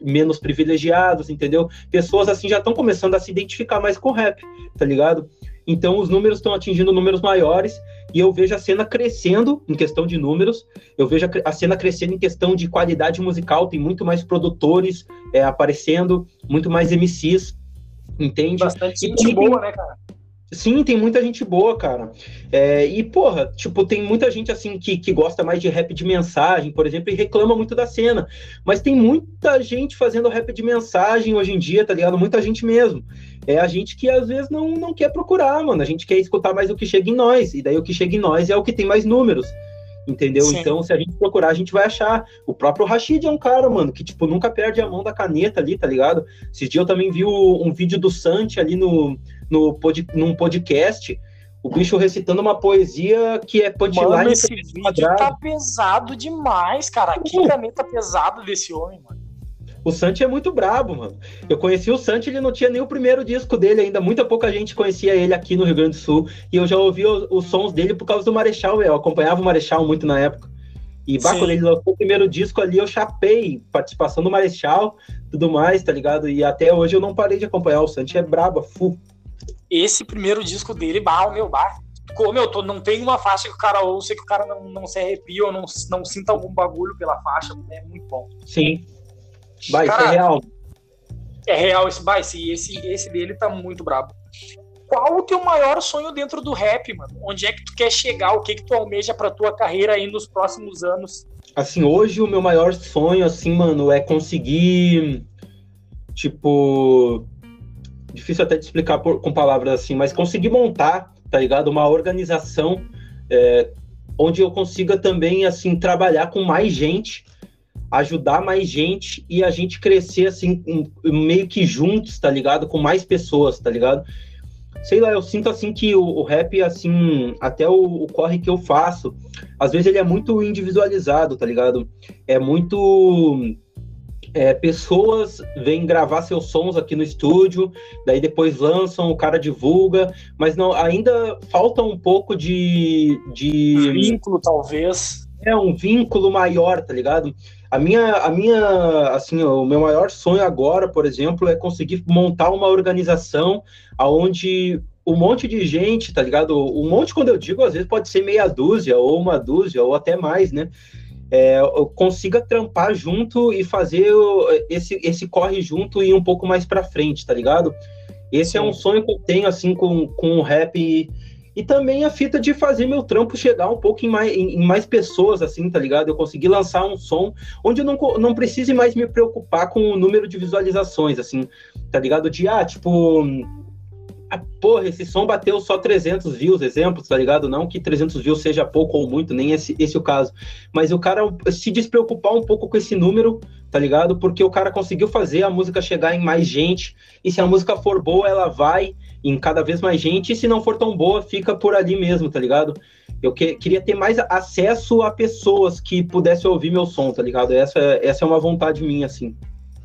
B: menos privilegiados, entendeu? Pessoas assim já estão começando a se identificar mais com o rap, tá ligado? Então os números estão atingindo números maiores e eu vejo a cena crescendo em questão de números, eu vejo a cena crescendo em questão de qualidade musical, tem muito mais produtores é, aparecendo, muito mais MCs, entende?
A: Bastante gente boa, né, cara?
B: Sim, tem muita gente boa, cara. É, e, porra, tipo, tem muita gente, assim, que, que gosta mais de rap de mensagem, por exemplo, e reclama muito da cena. Mas tem muita gente fazendo rap de mensagem hoje em dia, tá ligado? Muita gente mesmo. É a gente que, às vezes, não, não quer procurar, mano. A gente quer escutar mais o que chega em nós. E daí o que chega em nós é o que tem mais números entendeu? Sim. Então, se a gente procurar, a gente vai achar. O próprio Rashid é um cara, mano, que, tipo, nunca perde a mão da caneta ali, tá ligado? Esse dia eu também vi um vídeo do Santi ali no, no pod, num podcast. o bicho recitando uma poesia que é punchline.
A: Mano, esse vídeo quadrado. tá pesado demais, cara. Que caneta pesada desse homem, mano.
B: O Santi é muito brabo, mano. Eu conheci o Santi, ele não tinha nem o primeiro disco dele ainda. Muita pouca gente conhecia ele aqui no Rio Grande do Sul. E eu já ouvi os, os sons dele por causa do Marechal. Eu acompanhava o Marechal muito na época. E bah, quando ele lançou o primeiro disco ali, eu chapei participação do Marechal, tudo mais, tá ligado? E até hoje eu não parei de acompanhar. O Santi é brabo, fu.
A: Esse primeiro disco dele, bah, meu, bah. Como eu tô, não tem uma faixa que o cara ouça que o cara não, não se arrepia ou não, não sinta algum bagulho pela faixa. É muito bom.
B: Sim. Vai, Cara, isso é real.
A: É real esse, vai, esse, esse, esse dele tá muito brabo. Qual o teu maior sonho dentro do rap, mano? Onde é que tu quer chegar? O que que tu almeja pra tua carreira aí nos próximos anos?
B: Assim, hoje o meu maior sonho, assim, mano, é conseguir, tipo, difícil até de explicar por, com palavras assim, mas conseguir montar, tá ligado? Uma organização é, onde eu consiga também, assim, trabalhar com mais gente ajudar mais gente e a gente crescer assim, meio que juntos, tá ligado? Com mais pessoas, tá ligado? Sei lá, eu sinto assim que o, o rap, assim, até o, o, corre que eu faço, às vezes ele é muito individualizado, tá ligado? É muito. É, pessoas vêm gravar seus sons aqui no estúdio, daí depois lançam, o cara divulga, mas não ainda falta um pouco de, de
A: vínculo, talvez.
B: É um vínculo maior, tá ligado? A minha, a minha, assim, o meu maior sonho agora, por exemplo, é conseguir montar uma organização aonde um monte de gente, tá ligado? Um monte, quando eu digo, às vezes pode ser meia dúzia, ou uma dúzia, ou até mais, né? É, eu consiga trampar junto e fazer esse, esse corre junto e ir um pouco mais para frente, tá ligado? Esse é um sonho que eu tenho, assim, com, com o rap e também a fita de fazer meu trampo chegar um pouco em mais, em, em mais pessoas, assim, tá ligado? Eu consegui lançar um som onde eu não, não precise mais me preocupar com o número de visualizações, assim, tá ligado? De, ah, tipo, ah, porra, esse som bateu só 300 views, exemplos, tá ligado? Não que 300 views seja pouco ou muito, nem esse, esse é o caso. Mas o cara se despreocupar um pouco com esse número, tá ligado? Porque o cara conseguiu fazer a música chegar em mais gente, e se a música for boa, ela vai em cada vez mais gente, e se não for tão boa, fica por ali mesmo, tá ligado? Eu que, queria ter mais acesso a pessoas que pudessem ouvir meu som, tá ligado? Essa, essa é uma vontade minha, assim.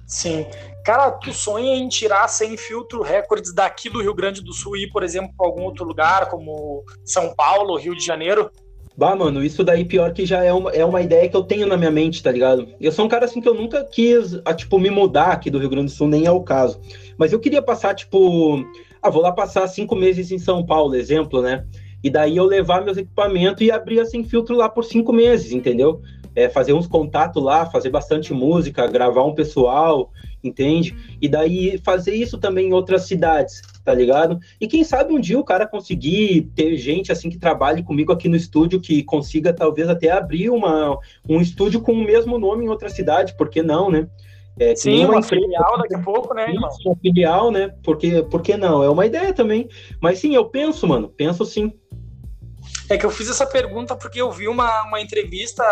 A: Sim. Cara, tu sonha em tirar sem filtro recordes daqui do Rio Grande do Sul e ir, por exemplo, para algum outro lugar, como São Paulo, Rio de Janeiro?
B: Bah, mano, isso daí pior que já é uma, é uma ideia que eu tenho na minha mente, tá ligado? Eu sou um cara assim que eu nunca quis, a, tipo, me mudar aqui do Rio Grande do Sul, nem é o caso. Mas eu queria passar, tipo, ah, vou lá passar cinco meses em São Paulo, exemplo, né? E daí eu levar meus equipamentos e abrir sem filtro lá por cinco meses, entendeu? É, fazer uns contatos lá, fazer bastante música, gravar um pessoal, entende? E daí fazer isso também em outras cidades, tá ligado? E quem sabe um dia o cara conseguir ter gente assim que trabalhe comigo aqui no estúdio, que consiga talvez até abrir uma, um estúdio com o mesmo nome em outra cidade, por que não, né?
A: É, Sim, uma, uma filial daqui a pouco, né, irmão?
B: Uma filial, né? Porque, por que não? É uma ideia também. Mas sim, eu penso, mano. Penso sim.
A: É que eu fiz essa pergunta porque eu vi uma, uma entrevista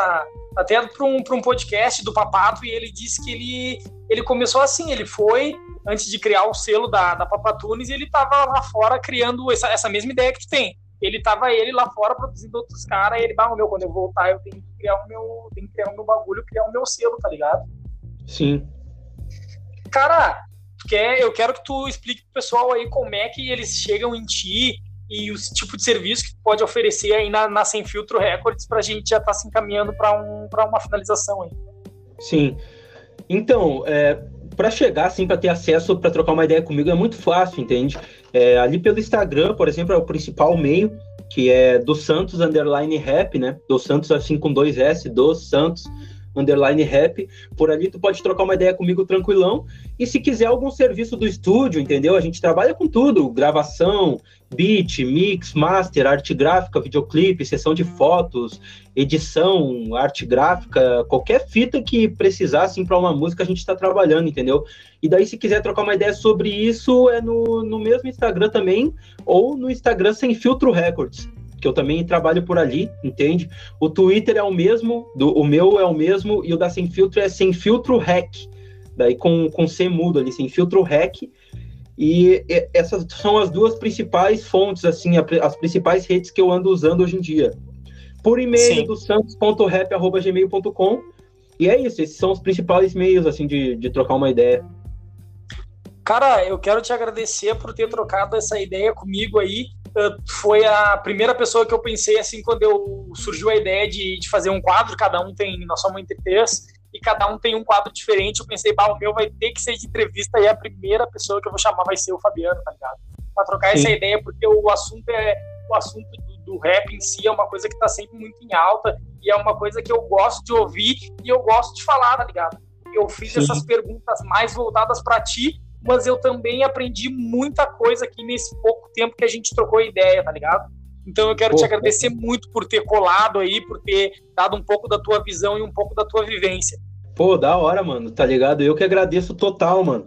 A: até para um, um podcast do Papato e ele disse que ele, ele começou assim, ele foi, antes de criar o selo da, da Papatunes, e ele estava lá fora criando essa, essa mesma ideia que tu tem. Ele tava ele lá fora produzindo outros caras, e ele, bah, meu, quando eu voltar, eu tenho que criar o meu, tenho que criar o meu bagulho, criar o meu selo, tá ligado?
B: Sim.
A: Cara, quer, eu quero que tu explique pro pessoal aí como é que eles chegam em ti e o tipo de serviço que pode oferecer aí na, na Sem Filtro Records pra gente já estar tá se encaminhando para um, uma finalização aí.
B: Sim. Então, é, para chegar, assim, para ter acesso, para trocar uma ideia comigo, é muito fácil, entende? É, ali pelo Instagram, por exemplo, é o principal meio, que é do Santos Underline Rap, né? Do Santos, assim, com dois S, do Santos underline rap. Por ali tu pode trocar uma ideia comigo tranquilão. E se quiser algum serviço do estúdio, entendeu? A gente trabalha com tudo: gravação, beat, mix, master, arte gráfica, videoclipe, sessão de fotos, edição, arte gráfica, qualquer fita que precisar assim para uma música a gente está trabalhando, entendeu? E daí se quiser trocar uma ideia sobre isso é no, no mesmo Instagram também ou no Instagram sem filtro records que eu também trabalho por ali, entende? O Twitter é o mesmo, do, o meu é o mesmo, e o da Sem Filtro é Sem Filtro Hack, daí com, com C mudo ali, Sem Filtro Hack. E essas são as duas principais fontes, assim, as principais redes que eu ando usando hoje em dia. Por e-mail do santos.rap.gmail.com. E é isso, esses são os principais meios, assim, de, de trocar uma ideia.
A: Cara, eu quero te agradecer por ter trocado essa ideia comigo aí. Foi a primeira pessoa que eu pensei, assim, quando eu surgiu a ideia de, de fazer um quadro, cada um tem, nós somos entre três, e cada um tem um quadro diferente. Eu pensei, bah, o meu vai ter que ser de entrevista e a primeira pessoa que eu vou chamar vai ser o Fabiano, tá ligado? Pra trocar Sim. essa ideia, porque o assunto é o assunto do, do, rap em si é uma coisa que tá sempre muito em alta e é uma coisa que eu gosto de ouvir e eu gosto de falar, tá ligado? Eu fiz Sim. essas perguntas mais voltadas para ti, mas eu também aprendi muita coisa aqui nesse pouco tempo que a gente trocou ideia, tá ligado? Então eu quero Pô, te agradecer muito por ter colado aí, por ter dado um pouco da tua visão e um pouco da tua vivência.
B: Pô, da hora, mano, tá ligado? Eu que agradeço total, mano.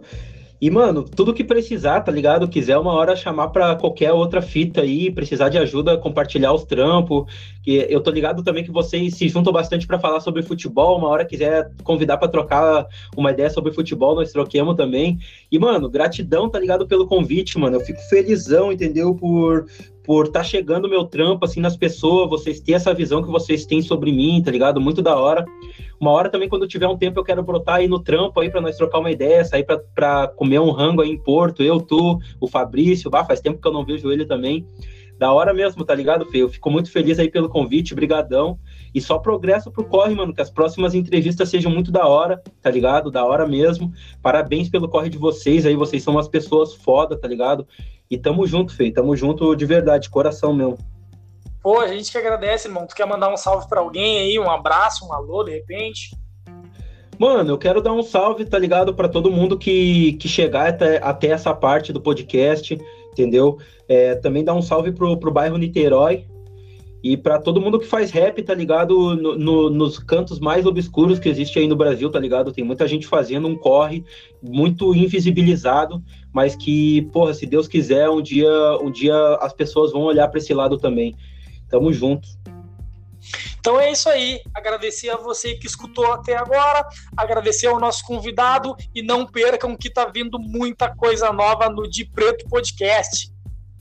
B: E, mano, tudo que precisar, tá ligado? Quiser uma hora chamar pra qualquer outra fita aí, precisar de ajuda, compartilhar os trampos. Que eu tô ligado também que vocês se juntam bastante para falar sobre futebol. Uma hora quiser convidar para trocar uma ideia sobre futebol, nós troquemos também. E, mano, gratidão, tá ligado, pelo convite, mano. Eu fico felizão, entendeu? Por por estar tá chegando meu trampo assim nas pessoas, vocês ter essa visão que vocês têm sobre mim, tá ligado? Muito da hora. Uma hora também, quando tiver um tempo, eu quero brotar aí no trampo aí para nós trocar uma ideia, sair para comer um rango aí em Porto, eu, tu, o Fabrício, bah, faz tempo que eu não vejo ele também. Da hora mesmo, tá ligado, Fê? Eu fico muito feliz aí pelo convite, brigadão. E só progresso pro corre, mano, que as próximas entrevistas sejam muito da hora, tá ligado? Da hora mesmo. Parabéns pelo corre de vocês aí, vocês são umas pessoas foda, tá ligado? E tamo junto, Fê, tamo junto de verdade, coração mesmo.
A: Pô, a gente que agradece, irmão. Tu quer mandar um salve para alguém aí, um abraço, um alô, de repente?
B: Mano, eu quero dar um salve, tá ligado, para todo mundo que, que chegar até, até essa parte do podcast, entendeu? É, também dar um salve pro, pro bairro Niterói e para todo mundo que faz rap, tá ligado? No, no, nos cantos mais obscuros que existe aí no Brasil, tá ligado? Tem muita gente fazendo um corre muito invisibilizado, mas que, porra, se Deus quiser, um dia, um dia as pessoas vão olhar para esse lado também. Tamo junto.
A: Então é isso aí. Agradecer a você que escutou até agora, agradecer ao nosso convidado e não percam que tá vindo muita coisa nova no De Preto Podcast.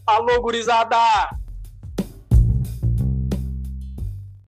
A: Falou, gurizada!